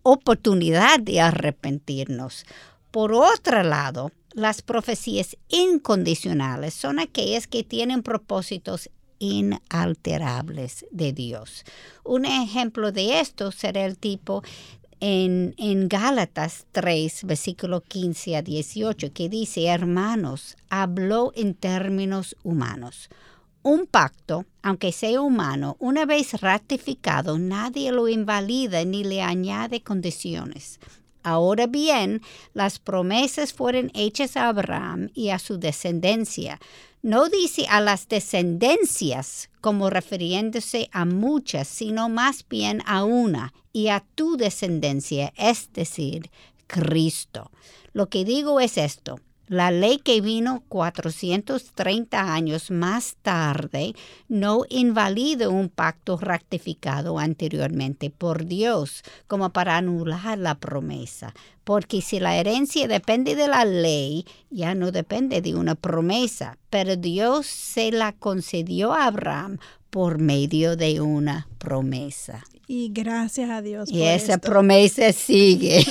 oportunidad de arrepentirnos. Por otro lado, las profecías incondicionales son aquellas que tienen propósitos inalterables de Dios. Un ejemplo de esto será el tipo en, en, Gálatas 3, versículo 15 a 18, que dice, hermanos, habló en términos humanos. Un pacto, aunque sea humano, una vez ratificado, nadie lo invalida ni le añade condiciones. Ahora bien, las promesas fueron hechas a Abraham y a su descendencia, no dice a las descendencias como refiriéndose a muchas, sino más bien a una y a tu descendencia, es decir, Cristo. Lo que digo es esto. La ley que vino 430 años más tarde no invalida un pacto ratificado anteriormente por Dios como para anular la promesa. Porque si la herencia depende de la ley, ya no depende de una promesa, pero Dios se la concedió a Abraham por medio de una promesa. Y gracias a Dios. Y esa promesa sigue.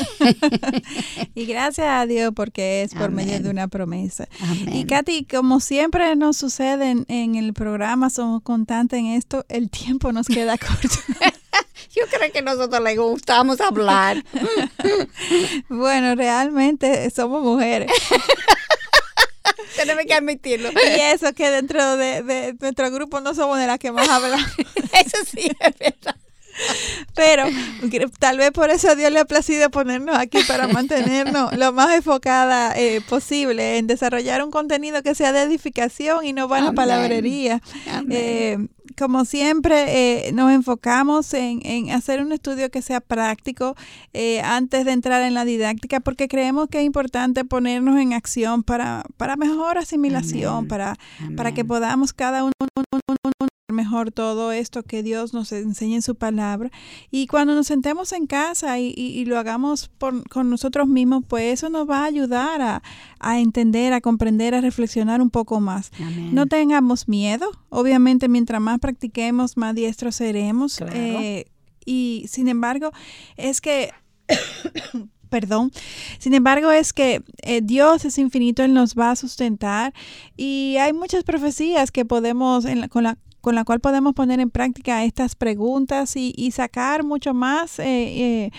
y gracias a Dios porque es por medio de una promesa. Y Katy, como siempre nos sucede en, el programa, somos constantes en esto, el tiempo nos queda corto. Yo creo que nosotros le gustamos hablar. bueno, realmente somos mujeres. Tenemos que admitirlo. Y eso que dentro de, de nuestro grupo no somos de las que más hablamos. eso sí es verdad. Pero tal vez por eso Dios le ha placido ponernos aquí para mantenernos lo más enfocada eh, posible en desarrollar un contenido que sea de edificación y no vana palabrería. Eh, como siempre, eh, nos enfocamos en, en, hacer un estudio que sea práctico antes de entrar en la didáctica, porque creemos que es importante ponernos en acción para, para mejor asimilación, para, para que podamos cada uno mejor todo esto que Dios nos enseña en su palabra. Y cuando nos sentemos en casa y, lo hagamos por, con nosotros mismos, pues eso nos va a ayudar a, a entender, a comprender, a reflexionar un poco más. No tengamos miedo. Obviamente, mientras más practiquemos, más diestros seremos. Eh, y sin embargo, es que... perdón. Sin embargo, es que eh, Dios es infinito, Él nos va a sustentar y hay muchas profecías que podemos, en con la con la cual podemos poner en práctica estas preguntas y, y sacar mucho más eh, eh,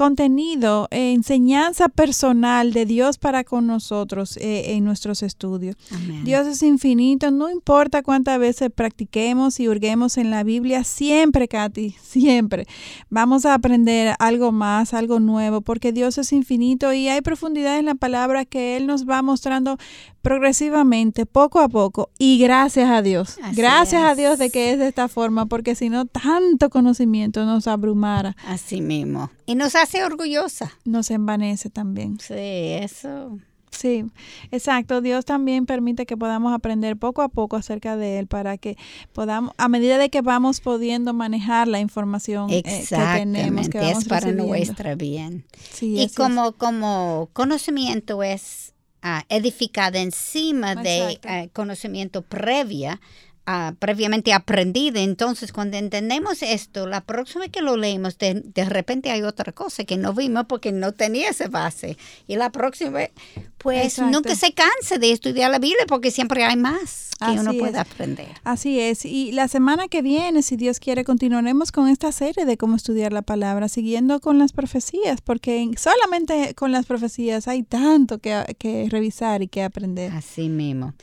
contenido, eh, enseñanza personal de Dios para con nosotros eh, en nuestros estudios. Dios es infinito, no importa cuántas veces practiquemos y hurguemos en la Biblia, siempre, Katy, siempre vamos a aprender algo más, algo nuevo, porque Dios es infinito y hay profundidad en la palabra que Él nos va mostrando progresivamente, poco a poco, y gracias a Dios, gracias a Dios de que es de esta forma, porque si no, tanto conocimiento nos abrumara. Así mismo. Y nos hace orgullosa. Nos envanece también. Sí, eso. Sí, exacto. Dios también permite que podamos aprender poco a poco acerca de Él para que podamos, a medida de que vamos pudiendo manejar la información eh, que tenemos, que vamos es para nuestra bien. y como, como conocimiento es uh, edificado encima de uh, conocimiento previa, previamente aprendida. Entonces, cuando entendemos esto, la próxima vez que lo leemos, de, de, repente hay otra cosa que no vimos porque no tenía esa base. Y la próxima vez, pues nunca se canse de estudiar la Biblia porque siempre hay más que uno puede aprender. Así es. Y la semana que viene, si Dios quiere, continuaremos con esta serie de cómo estudiar la palabra, siguiendo con las profecías, porque solamente con las profecías hay tanto que, que revisar y que aprender. Así mismo.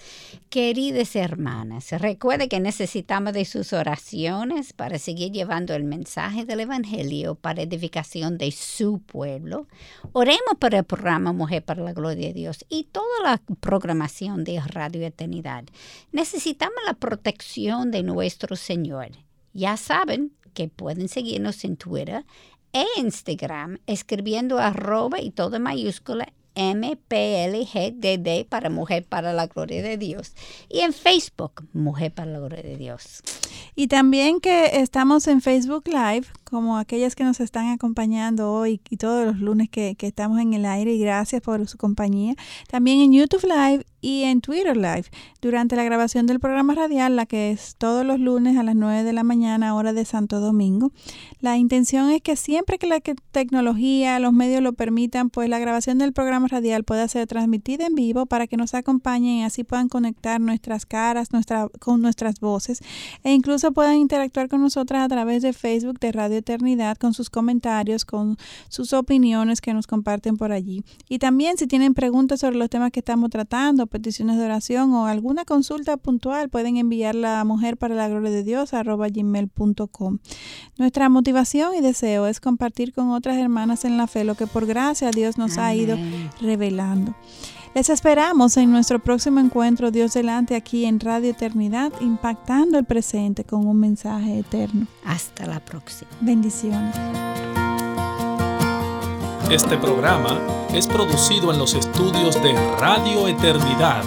Queridas hermanas, recuerde que necesitamos de sus oraciones para seguir llevando el mensaje del Evangelio para edificación de su pueblo. Oremos por el programa Mujer para la Gloria de Dios y toda la programación de Radio Eternidad. Necesitamos la protección de nuestro Señor. Ya saben que pueden seguirnos en Twitter e Instagram escribiendo arroba y todo mayúscula MPLGDD para Mujer para la Gloria de Dios. Y en Facebook, Mujer para la Gloria de Dios. Y también que estamos en Facebook Live, como aquellas que nos están acompañando hoy y todos los lunes que, que estamos en el aire. Y gracias por su compañía. También en YouTube Live y en Twitter Live durante la grabación del programa radial, la que es todos los lunes a las 9 de la mañana, hora de Santo Domingo. La intención es que siempre que la tecnología, los medios lo permitan, pues la grabación del programa radial pueda ser transmitida en vivo para que nos acompañen y así puedan conectar nuestras caras nuestra, con nuestras voces e incluso puedan interactuar con nosotras a través de Facebook de Radio Eternidad con sus comentarios, con sus opiniones que nos comparten por allí. Y también si tienen preguntas sobre los temas que estamos tratando, peticiones de oración o alguna consulta puntual, pueden enviarla a mujer para la gloria de Dios gmail.com. Nuestra motivación y deseo es compartir con otras hermanas en la fe lo que por gracia Dios nos ha ido revelando. Les esperamos en nuestro próximo encuentro Dios delante aquí en Radio Eternidad, impactando el presente con un mensaje eterno. Hasta la próxima. Bendiciones. Este programa es producido en los estudios de Radio Eternidad